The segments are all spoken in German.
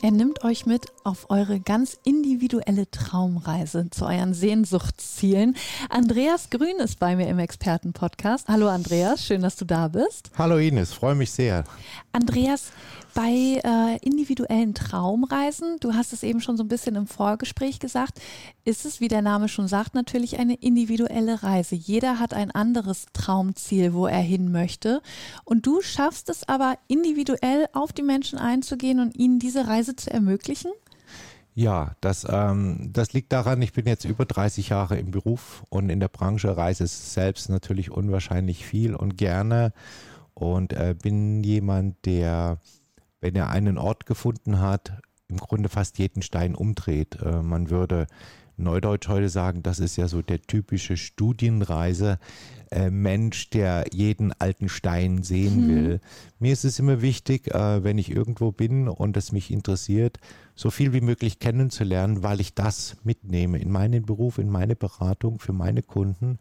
Er nimmt euch mit auf eure ganz individuelle Traumreise zu euren Sehnsuchtszielen. Andreas Grün ist bei mir im Expertenpodcast. Hallo Andreas, schön, dass du da bist. Hallo Ines, freue mich sehr. Andreas, bei äh, individuellen Traumreisen, du hast es eben schon so ein bisschen im Vorgespräch gesagt, ist es, wie der Name schon sagt, natürlich eine individuelle Reise. Jeder hat ein anderes Traumziel, wo er hin möchte. Und du schaffst es aber individuell auf die Menschen einzugehen und ihnen diese Reise zu ermöglichen? Ja, das, ähm, das liegt daran, ich bin jetzt über 30 Jahre im Beruf und in der Branche reise selbst natürlich unwahrscheinlich viel und gerne und äh, bin jemand, der wenn er einen Ort gefunden hat, im Grunde fast jeden Stein umdreht. Äh, man würde Neudeutsch heute sagen, das ist ja so der typische Studienreise. Äh, der jeden alten Stein sehen hm. will. Mir ist es immer wichtig, äh, wenn ich irgendwo bin und es mich interessiert, so viel wie möglich kennenzulernen, weil ich das mitnehme in meinen Beruf, in meine Beratung für meine Kunden.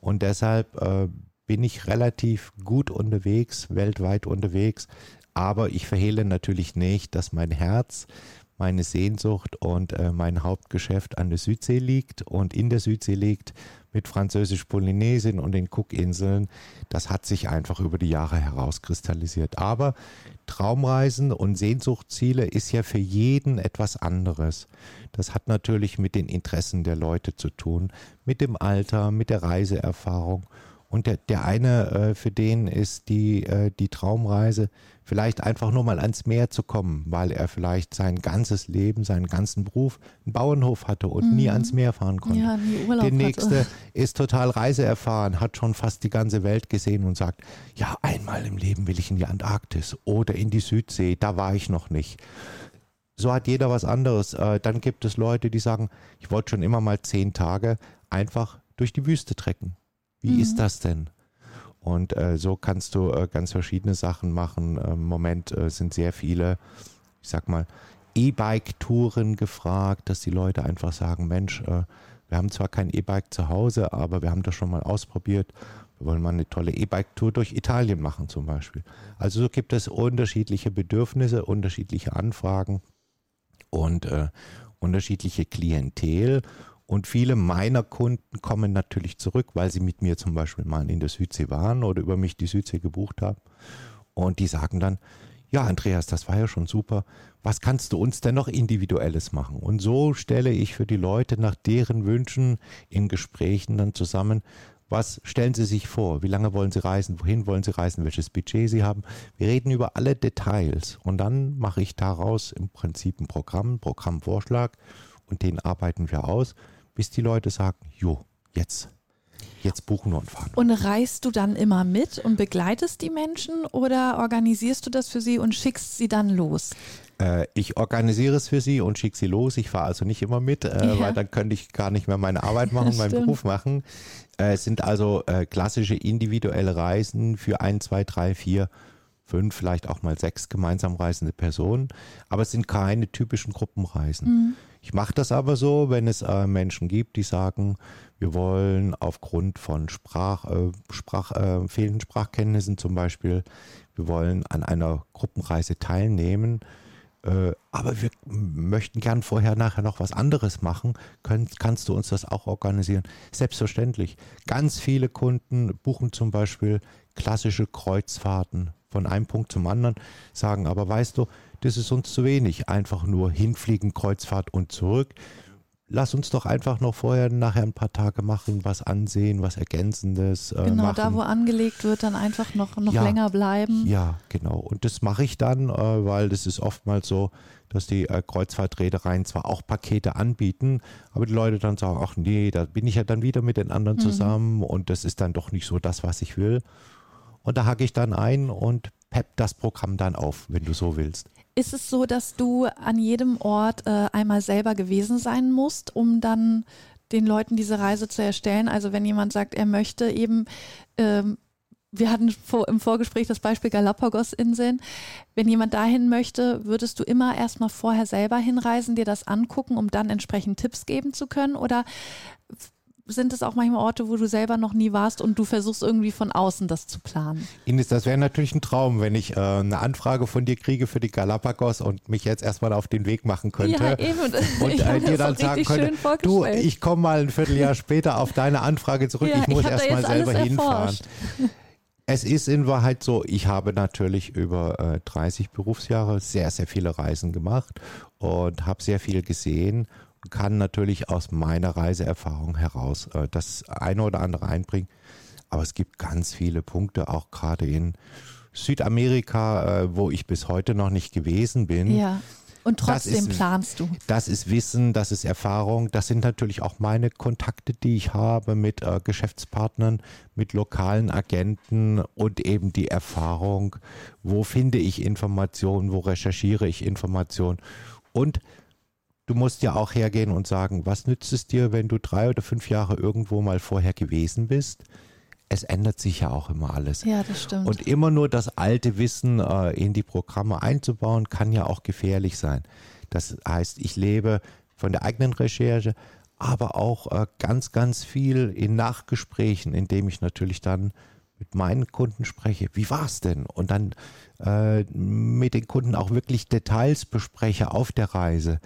Und deshalb äh, bin ich relativ gut unterwegs, weltweit unterwegs, aber ich verhehle natürlich nicht, dass mein Herz, meine Sehnsucht und äh, mein Hauptgeschäft an der Südsee liegt und in der Südsee liegt mit Französisch-Polynesien und den Cookinseln. Das hat sich einfach über die Jahre herauskristallisiert. Aber Traumreisen und Sehnsuchtsziele ist ja für jeden etwas anderes. Das hat natürlich mit den Interessen der Leute zu tun, mit dem Alter, mit der Reiseerfahrung. Und der, der eine, äh, für den ist die, äh, die Traumreise vielleicht einfach nur mal ans Meer zu kommen, weil er vielleicht sein ganzes Leben, seinen ganzen Beruf einen Bauernhof hatte und mhm. nie ans Meer fahren konnte. Ja, Der nächste hatte. ist total reiseerfahren, hat schon fast die ganze Welt gesehen und sagt, ja, einmal im Leben will ich in die Antarktis oder in die Südsee, da war ich noch nicht. So hat jeder was anderes. Äh, dann gibt es Leute, die sagen, ich wollte schon immer mal zehn Tage einfach durch die Wüste trecken. Wie mhm. ist das denn? Und äh, so kannst du äh, ganz verschiedene Sachen machen. Im Moment äh, sind sehr viele, ich sag mal, E-Bike-Touren gefragt, dass die Leute einfach sagen, Mensch, äh, wir haben zwar kein E-Bike zu Hause, aber wir haben das schon mal ausprobiert. Wir wollen mal eine tolle E-Bike-Tour durch Italien machen zum Beispiel. Also so gibt es unterschiedliche Bedürfnisse, unterschiedliche Anfragen und äh, unterschiedliche Klientel. Und viele meiner Kunden kommen natürlich zurück, weil sie mit mir zum Beispiel mal in der Südsee waren oder über mich die Südsee gebucht haben. Und die sagen dann, ja, Andreas, das war ja schon super. Was kannst du uns denn noch Individuelles machen? Und so stelle ich für die Leute nach deren Wünschen in Gesprächen dann zusammen, was stellen Sie sich vor? Wie lange wollen Sie reisen? Wohin wollen Sie reisen? Welches Budget Sie haben? Wir reden über alle Details und dann mache ich daraus im Prinzip ein Programm, Programmvorschlag und den arbeiten wir aus bis die Leute sagen, jo, jetzt, jetzt buchen wir und fahren. Und reist du dann immer mit und begleitest die Menschen oder organisierst du das für sie und schickst sie dann los? Äh, ich organisiere es für sie und schicke sie los. Ich fahre also nicht immer mit, äh, ja. weil dann könnte ich gar nicht mehr meine Arbeit machen, meinen Beruf machen. Äh, es sind also klassische individuelle Reisen für ein, zwei, drei, vier, fünf, vielleicht auch mal sechs gemeinsam reisende Personen. Aber es sind keine typischen Gruppenreisen. Mhm. Ich mache das aber so, wenn es äh, Menschen gibt, die sagen, wir wollen aufgrund von Sprach, äh, Sprach, äh, fehlenden Sprachkenntnissen zum Beispiel, wir wollen an einer Gruppenreise teilnehmen, äh, aber wir möchten gern vorher, nachher noch was anderes machen. Können, kannst du uns das auch organisieren? Selbstverständlich. Ganz viele Kunden buchen zum Beispiel klassische Kreuzfahrten von einem Punkt zum anderen, sagen aber, weißt du, das ist uns zu wenig. Einfach nur hinfliegen, Kreuzfahrt und zurück. Lass uns doch einfach noch vorher, nachher ein paar Tage machen, was ansehen, was Ergänzendes. Äh, genau, machen. da wo angelegt wird, dann einfach noch, noch ja, länger bleiben. Ja, genau. Und das mache ich dann, äh, weil das ist oftmals so, dass die äh, Kreuzfahrtreedereien zwar auch Pakete anbieten, aber die Leute dann sagen, ach nee, da bin ich ja dann wieder mit den anderen mhm. zusammen und das ist dann doch nicht so das, was ich will. Und da hake ich dann ein und pepp das Programm dann auf, wenn du so willst. Ist es so, dass du an jedem Ort äh, einmal selber gewesen sein musst, um dann den Leuten diese Reise zu erstellen? Also wenn jemand sagt, er möchte eben ähm, wir hatten vor, im Vorgespräch das Beispiel Galapagos-Inseln. Wenn jemand dahin möchte, würdest du immer erstmal vorher selber hinreisen, dir das angucken, um dann entsprechend Tipps geben zu können? Oder sind es auch manchmal Orte, wo du selber noch nie warst und du versuchst irgendwie von außen das zu planen? Ines, das wäre natürlich ein Traum, wenn ich äh, eine Anfrage von dir kriege für die Galapagos und mich jetzt erstmal auf den Weg machen könnte. Ja, eben. Und äh, dir dann sagen könnte, du, ich komme mal ein Vierteljahr später auf deine Anfrage zurück, ja, ich muss erstmal selber hinfahren. Es ist in Wahrheit so, ich habe natürlich über äh, 30 Berufsjahre sehr, sehr viele Reisen gemacht und habe sehr viel gesehen kann natürlich aus meiner Reiseerfahrung heraus äh, das eine oder andere einbringen. Aber es gibt ganz viele Punkte, auch gerade in Südamerika, äh, wo ich bis heute noch nicht gewesen bin. Ja und trotzdem ist, planst du. Das ist Wissen, das ist Erfahrung, das sind natürlich auch meine Kontakte, die ich habe mit äh, Geschäftspartnern, mit lokalen Agenten und eben die Erfahrung, wo finde ich Informationen, wo recherchiere ich Informationen und du musst ja auch hergehen und sagen, was nützt es dir, wenn du drei oder fünf Jahre irgendwo mal vorher gewesen bist? es ändert sich ja auch immer alles. Ja, das stimmt. Und immer nur das alte Wissen äh, in die Programme einzubauen, kann ja auch gefährlich sein. Das heißt, ich lebe von der eigenen Recherche, aber auch äh, ganz, ganz viel in Nachgesprächen, indem ich natürlich dann mit meinen Kunden spreche. Wie war es denn? Und dann äh, mit den Kunden auch wirklich Details bespreche auf der Reise.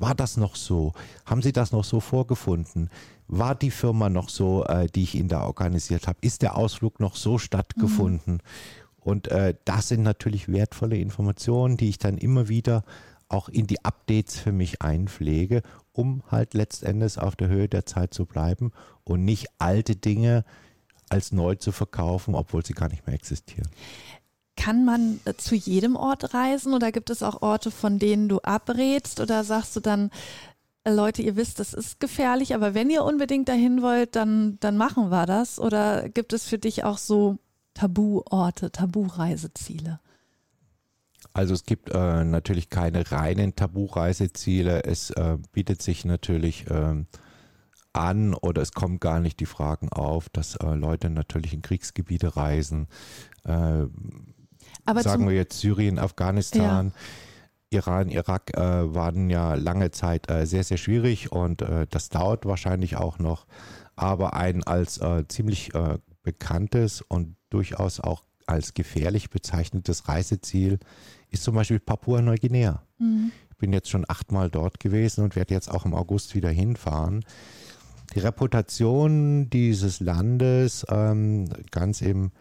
War das noch so? Haben Sie das noch so vorgefunden? War die Firma noch so, äh, die ich Ihnen da organisiert habe? Ist der Ausflug noch so stattgefunden? Mhm. Und äh, das sind natürlich wertvolle Informationen, die ich dann immer wieder auch in die Updates für mich einpflege, um halt letztendlich auf der Höhe der Zeit zu bleiben und nicht alte Dinge als neu zu verkaufen, obwohl sie gar nicht mehr existieren. Kann man äh, zu jedem Ort reisen oder gibt es auch Orte, von denen du abrätst oder sagst du dann, äh, Leute, ihr wisst, das ist gefährlich, aber wenn ihr unbedingt dahin wollt, dann, dann machen wir das? Oder gibt es für dich auch so Tabuorte, Tabureiseziele? Also es gibt äh, natürlich keine reinen Tabureiseziele. Es äh, bietet sich natürlich äh, an oder es kommt gar nicht die Fragen auf, dass äh, Leute natürlich in Kriegsgebiete reisen. Aber sagen wir jetzt Syrien, Afghanistan. Ja. Iran, Irak äh, waren ja lange Zeit äh, sehr, sehr schwierig und äh, das dauert wahrscheinlich auch noch. Aber ein als äh, ziemlich äh, bekanntes und durchaus auch als gefährlich bezeichnetes Reiseziel ist zum Beispiel Papua-Neuguinea. Mhm. Ich bin jetzt schon achtmal dort gewesen und werde jetzt auch im August wieder hinfahren. Die Reputation dieses Landes ähm, ganz im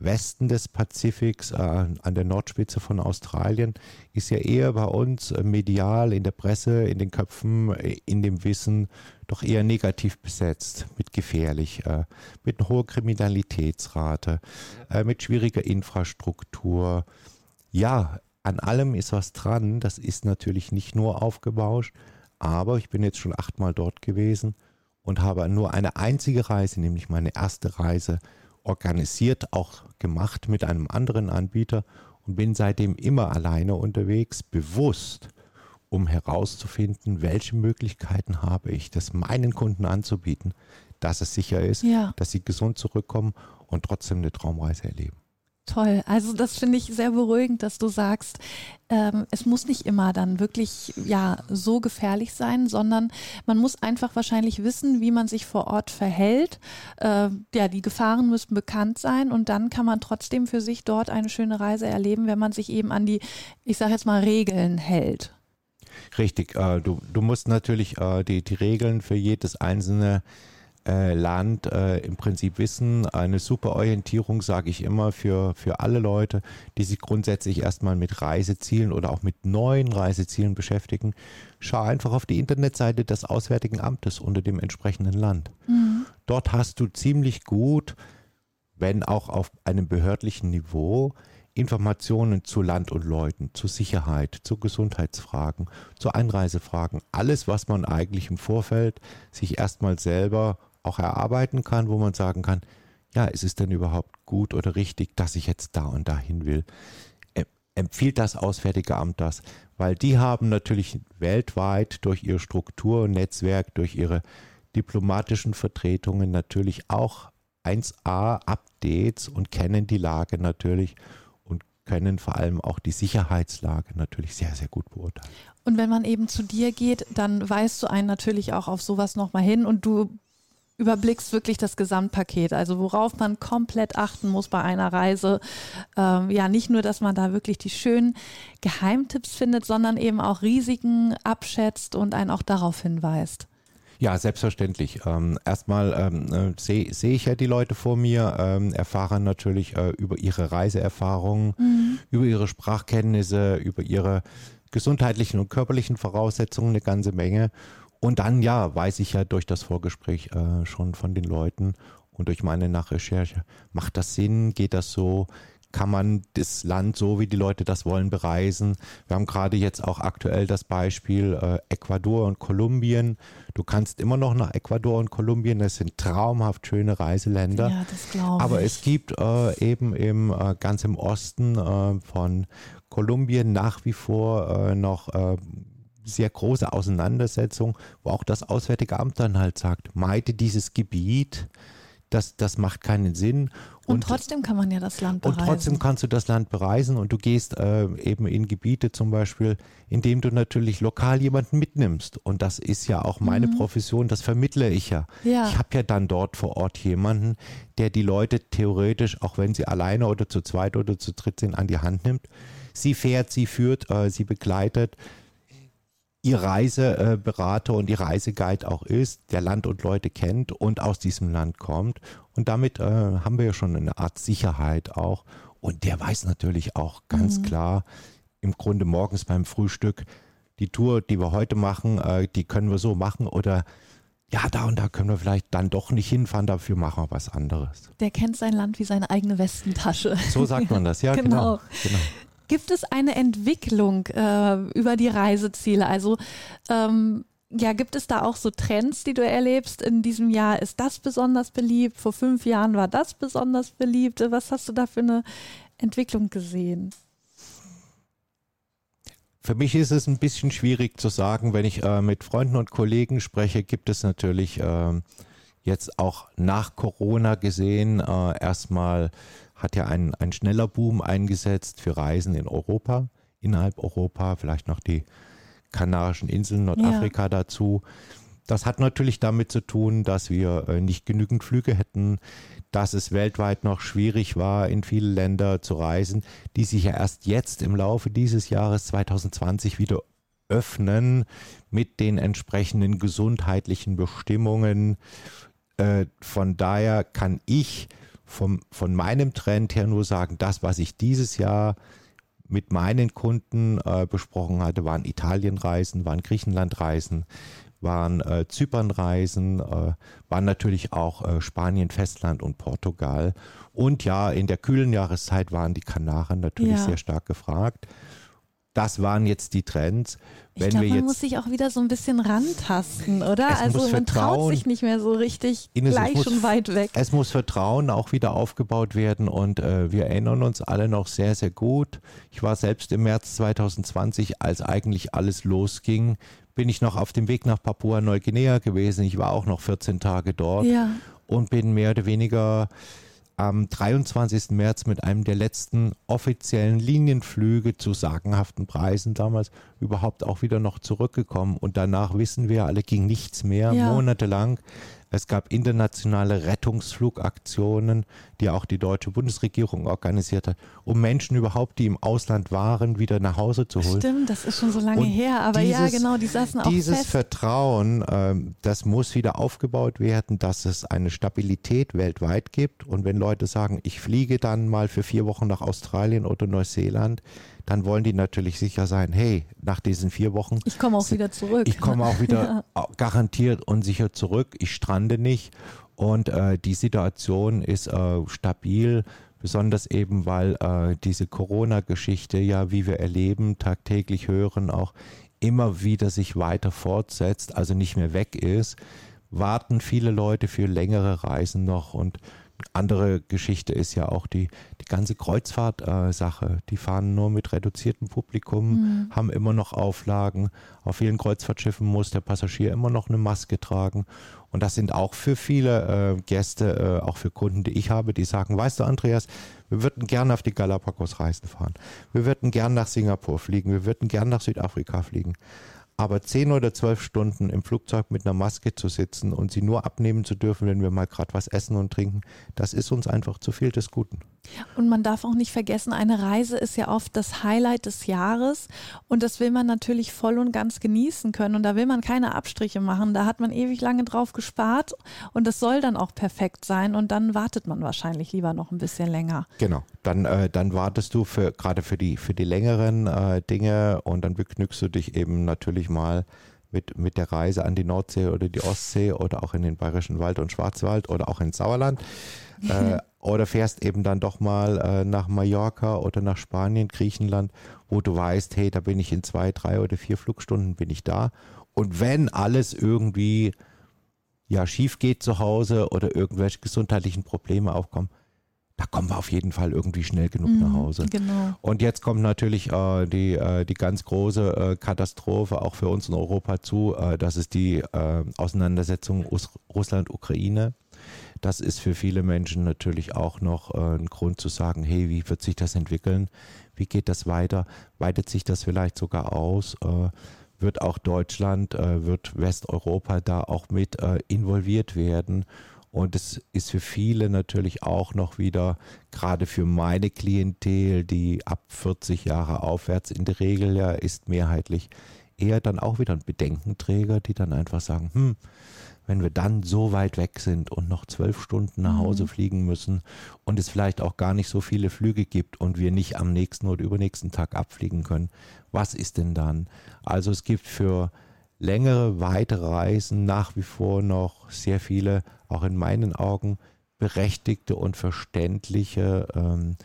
Westen des Pazifiks, äh, an der Nordspitze von Australien, ist ja eher bei uns äh, medial in der Presse, in den Köpfen, äh, in dem Wissen doch eher negativ besetzt, mit gefährlich, äh, mit hohen Kriminalitätsrate, äh, mit schwieriger Infrastruktur. Ja, an allem ist was dran. Das ist natürlich nicht nur aufgebauscht, aber ich bin jetzt schon achtmal dort gewesen und habe nur eine einzige Reise, nämlich meine erste Reise organisiert, auch gemacht mit einem anderen Anbieter und bin seitdem immer alleine unterwegs, bewusst, um herauszufinden, welche Möglichkeiten habe ich, das meinen Kunden anzubieten, dass es sicher ist, ja. dass sie gesund zurückkommen und trotzdem eine Traumreise erleben. Toll. Also das finde ich sehr beruhigend, dass du sagst, ähm, es muss nicht immer dann wirklich ja so gefährlich sein, sondern man muss einfach wahrscheinlich wissen, wie man sich vor Ort verhält. Äh, ja, die Gefahren müssen bekannt sein und dann kann man trotzdem für sich dort eine schöne Reise erleben, wenn man sich eben an die, ich sage jetzt mal, Regeln hält. Richtig. Äh, du, du musst natürlich äh, die, die Regeln für jedes einzelne äh, Land äh, im Prinzip wissen. Eine super Orientierung, sage ich immer, für, für alle Leute, die sich grundsätzlich erstmal mit Reisezielen oder auch mit neuen Reisezielen beschäftigen. Schau einfach auf die Internetseite des Auswärtigen Amtes unter dem entsprechenden Land. Mhm. Dort hast du ziemlich gut, wenn auch auf einem behördlichen Niveau, Informationen zu Land und Leuten, zu Sicherheit, zu Gesundheitsfragen, zu Einreisefragen, alles, was man eigentlich im Vorfeld sich erstmal selber auch erarbeiten kann, wo man sagen kann, ja, ist es denn überhaupt gut oder richtig, dass ich jetzt da und dahin will? Empfiehlt das Auswärtige Amt das? Weil die haben natürlich weltweit durch ihre Struktur und Netzwerk, durch ihre diplomatischen Vertretungen natürlich auch 1a Updates und kennen die Lage natürlich und können vor allem auch die Sicherheitslage natürlich sehr, sehr gut beurteilen. Und wenn man eben zu dir geht, dann weist du einen natürlich auch auf sowas nochmal hin und du überblickst wirklich das Gesamtpaket, also worauf man komplett achten muss bei einer Reise. Ähm, ja, nicht nur, dass man da wirklich die schönen Geheimtipps findet, sondern eben auch Risiken abschätzt und einen auch darauf hinweist. Ja, selbstverständlich. Ähm, erstmal ähm, äh, sehe seh ich ja die Leute vor mir, ähm, erfahre natürlich äh, über ihre Reiseerfahrungen, mhm. über ihre Sprachkenntnisse, über ihre gesundheitlichen und körperlichen Voraussetzungen eine ganze Menge. Und dann, ja, weiß ich ja durch das Vorgespräch äh, schon von den Leuten und durch meine Nachrecherche, macht das Sinn, geht das so, kann man das Land so, wie die Leute das wollen, bereisen. Wir haben gerade jetzt auch aktuell das Beispiel äh, Ecuador und Kolumbien. Du kannst immer noch nach Ecuador und Kolumbien, das sind traumhaft schöne Reiseländer. Ja, das glaube Aber es gibt äh, eben im, äh, ganz im Osten äh, von Kolumbien nach wie vor äh, noch äh, sehr große Auseinandersetzung, wo auch das Auswärtige Amt dann halt sagt, meide dieses Gebiet, das, das macht keinen Sinn. Und, und, trotzdem kann man ja das Land bereisen. Und trotzdem kannst du das Land bereisen und du gehst äh, eben in Gebiete zum Beispiel, in dem du natürlich lokal jemanden mitnimmst. Und das ist ja auch meine mhm. Profession, das vermittle ich ja. ja. Ich habe ja dann dort vor Ort jemanden, der die Leute theoretisch, auch wenn sie alleine oder zu zweit oder zu dritt sind, an die Hand nimmt. Sie fährt, sie führt, äh, sie begleitet ihr Reiseberater und ihr Reiseguide auch ist, der Land und Leute kennt und aus diesem Land kommt. Und damit äh, haben wir ja schon eine Art Sicherheit auch. Und der weiß natürlich auch ganz mhm. klar, im Grunde morgens beim Frühstück, die Tour, die wir heute machen, äh, die können wir so machen oder ja, da und da können wir vielleicht dann doch nicht hinfahren, dafür machen wir was anderes. Der kennt sein Land wie seine eigene Westentasche. So sagt man das, ja, genau. genau. genau. Gibt es eine Entwicklung äh, über die Reiseziele? Also ähm, ja, gibt es da auch so Trends, die du erlebst? In diesem Jahr ist das besonders beliebt, vor fünf Jahren war das besonders beliebt. Was hast du da für eine Entwicklung gesehen? Für mich ist es ein bisschen schwierig zu sagen, wenn ich äh, mit Freunden und Kollegen spreche, gibt es natürlich äh, jetzt auch nach Corona gesehen äh, erstmal hat ja ein, ein schneller Boom eingesetzt für Reisen in Europa, innerhalb Europa, vielleicht noch die Kanarischen Inseln, Nordafrika ja. dazu. Das hat natürlich damit zu tun, dass wir äh, nicht genügend Flüge hätten, dass es weltweit noch schwierig war, in viele Länder zu reisen, die sich ja erst jetzt im Laufe dieses Jahres 2020 wieder öffnen mit den entsprechenden gesundheitlichen Bestimmungen. Äh, von daher kann ich vom, von meinem Trend her nur sagen, das, was ich dieses Jahr mit meinen Kunden äh, besprochen hatte, waren Italienreisen, waren Griechenlandreisen, waren äh, Zypernreisen, äh, waren natürlich auch äh, Spanien, Festland und Portugal. Und ja, in der kühlen Jahreszeit waren die Kanaren natürlich ja. sehr stark gefragt das waren jetzt die Trends. Wenn ich glaube, man muss sich auch wieder so ein bisschen rantasten, oder? Also man traut sich nicht mehr so richtig Ines, gleich muss, schon weit weg. Es muss Vertrauen auch wieder aufgebaut werden und äh, wir erinnern uns alle noch sehr, sehr gut. Ich war selbst im März 2020, als eigentlich alles losging, bin ich noch auf dem Weg nach Papua-Neuguinea gewesen. Ich war auch noch 14 Tage dort ja. und bin mehr oder weniger am 23. März mit einem der letzten offiziellen Linienflüge zu sagenhaften Preisen damals überhaupt auch wieder noch zurückgekommen. Und danach wissen wir alle, ging nichts mehr, ja. monatelang. Es gab internationale Rettungsflugaktionen, die auch die deutsche Bundesregierung organisiert hat, um Menschen überhaupt, die im Ausland waren, wieder nach Hause zu holen. Stimmt, das ist schon so lange Und her, aber dieses, ja, genau, die saßen auch Dieses fest. Vertrauen, äh, das muss wieder aufgebaut werden, dass es eine Stabilität weltweit gibt. Und wenn Leute sagen, ich fliege dann mal für vier Wochen nach Australien oder Neuseeland, dann wollen die natürlich sicher sein, hey, nach diesen vier Wochen. Ich komme auch wieder zurück. Ich komme auch wieder ja. garantiert und sicher zurück. Ich strande nicht. Und äh, die Situation ist äh, stabil, besonders eben, weil äh, diese Corona-Geschichte ja, wie wir erleben, tagtäglich hören, auch immer wieder sich weiter fortsetzt, also nicht mehr weg ist, warten viele Leute für längere Reisen noch und andere Geschichte ist ja auch die, die ganze Kreuzfahrt-Sache. Äh, die fahren nur mit reduziertem Publikum, mhm. haben immer noch Auflagen. Auf vielen Kreuzfahrtschiffen muss der Passagier immer noch eine Maske tragen. Und das sind auch für viele äh, Gäste, äh, auch für Kunden, die ich habe, die sagen, weißt du, Andreas, wir würden gerne auf die Galapagos-Reisen fahren. Wir würden gerne nach Singapur fliegen. Wir würden gerne nach Südafrika fliegen. Aber zehn oder zwölf Stunden im Flugzeug mit einer Maske zu sitzen und sie nur abnehmen zu dürfen, wenn wir mal gerade was essen und trinken, das ist uns einfach zu viel des Guten. Und man darf auch nicht vergessen, eine Reise ist ja oft das Highlight des Jahres und das will man natürlich voll und ganz genießen können und da will man keine Abstriche machen. Da hat man ewig lange drauf gespart und das soll dann auch perfekt sein und dann wartet man wahrscheinlich lieber noch ein bisschen länger. Genau, dann, äh, dann wartest du für gerade für die, für die längeren äh, Dinge und dann begnügst du dich eben natürlich mal mit, mit der Reise an die Nordsee oder die Ostsee oder auch in den Bayerischen Wald und Schwarzwald oder auch ins Sauerland. Äh, oder fährst eben dann doch mal äh, nach Mallorca oder nach Spanien, Griechenland, wo du weißt, hey, da bin ich in zwei, drei oder vier Flugstunden bin ich da. Und wenn alles irgendwie ja schief geht zu Hause oder irgendwelche gesundheitlichen Probleme aufkommen, da kommen wir auf jeden Fall irgendwie schnell genug mhm, nach Hause. Genau. Und jetzt kommt natürlich äh, die, äh, die ganz große äh, Katastrophe auch für uns in Europa zu. Äh, das ist die äh, Auseinandersetzung Russland-Ukraine. Das ist für viele Menschen natürlich auch noch äh, ein Grund zu sagen, hey, wie wird sich das entwickeln? Wie geht das weiter? Weitet sich das vielleicht sogar aus? wird auch Deutschland, wird Westeuropa da auch mit involviert werden? Und es ist für viele natürlich auch noch wieder, gerade für meine Klientel, die ab 40 Jahre aufwärts in der Regel ja ist mehrheitlich, eher dann auch wieder ein Bedenkenträger, die dann einfach sagen, hm, wenn wir dann so weit weg sind und noch zwölf Stunden nach Hause mhm. fliegen müssen und es vielleicht auch gar nicht so viele Flüge gibt und wir nicht am nächsten oder übernächsten Tag abfliegen können, was ist denn dann? Also es gibt für längere, weite Reisen nach wie vor noch sehr viele auch in meinen Augen berechtigte und verständliche ähm,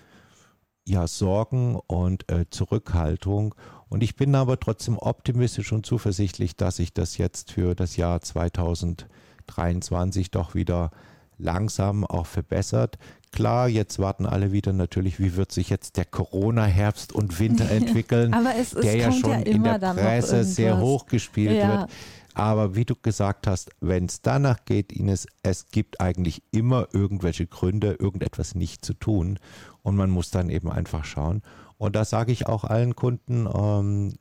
ja, Sorgen und äh, Zurückhaltung. Und ich bin aber trotzdem optimistisch und zuversichtlich, dass sich das jetzt für das Jahr 2023 doch wieder langsam auch verbessert. Klar, jetzt warten alle wieder natürlich, wie wird sich jetzt der Corona-Herbst und Winter entwickeln, Aber es, es der ja schon ja in der Presse sehr hoch gespielt ja. wird. Aber wie du gesagt hast, wenn es danach geht, Ines, es gibt eigentlich immer irgendwelche Gründe, irgendetwas nicht zu tun. Und man muss dann eben einfach schauen. Und da sage ich auch allen Kunden, ähm,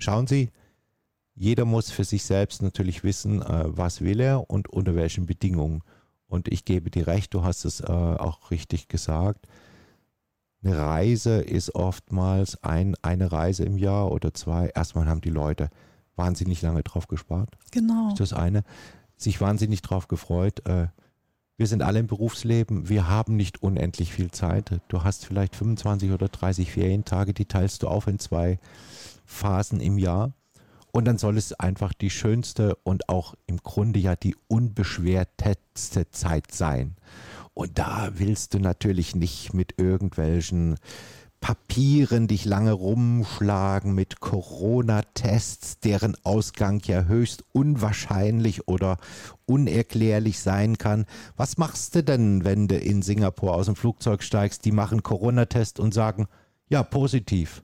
schauen Sie, jeder muss für sich selbst natürlich wissen, äh, was will er und unter welchen Bedingungen. Und ich gebe dir recht, du hast es äh, auch richtig gesagt. Eine Reise ist oftmals ein, eine Reise im Jahr oder zwei. Erstmal haben die Leute wahnsinnig lange drauf gespart. Genau. Das ist das eine. Sich wahnsinnig drauf gefreut. Äh, wir sind alle im Berufsleben. Wir haben nicht unendlich viel Zeit. Du hast vielleicht 25 oder 30 Ferientage, die teilst du auf in zwei Phasen im Jahr. Und dann soll es einfach die schönste und auch im Grunde ja die unbeschwerteste Zeit sein. Und da willst du natürlich nicht mit irgendwelchen Papieren dich lange rumschlagen mit Corona-Tests, deren Ausgang ja höchst unwahrscheinlich oder unerklärlich sein kann. Was machst du denn, wenn du in Singapur aus dem Flugzeug steigst? Die machen Corona-Test und sagen, ja, positiv.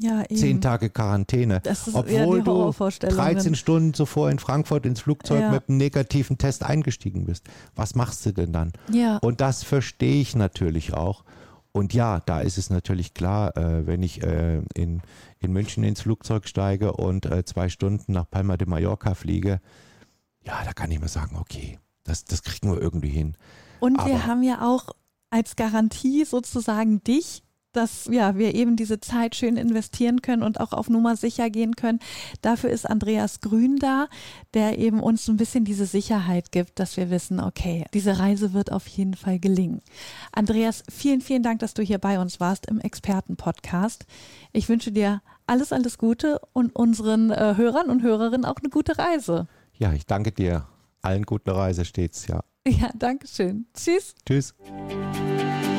Ja, eben. Zehn Tage Quarantäne. Das ist obwohl du 13 Stunden zuvor in Frankfurt ins Flugzeug ja. mit einem negativen Test eingestiegen bist. Was machst du denn dann? Ja. Und das verstehe ich natürlich auch. Und ja, da ist es natürlich klar, äh, wenn ich äh, in, in München ins Flugzeug steige und äh, zwei Stunden nach Palma de Mallorca fliege, ja, da kann ich mir sagen, okay, das, das kriegen wir irgendwie hin. Und Aber wir haben ja auch als Garantie sozusagen dich dass ja, wir eben diese Zeit schön investieren können und auch auf Nummer sicher gehen können. Dafür ist Andreas Grün da, der eben uns ein bisschen diese Sicherheit gibt, dass wir wissen, okay, diese Reise wird auf jeden Fall gelingen. Andreas, vielen, vielen Dank, dass du hier bei uns warst im Experten-Podcast. Ich wünsche dir alles, alles Gute und unseren äh, Hörern und Hörerinnen auch eine gute Reise. Ja, ich danke dir. Allen gute Reise stets, ja. Ja, danke schön. Tschüss. Tschüss.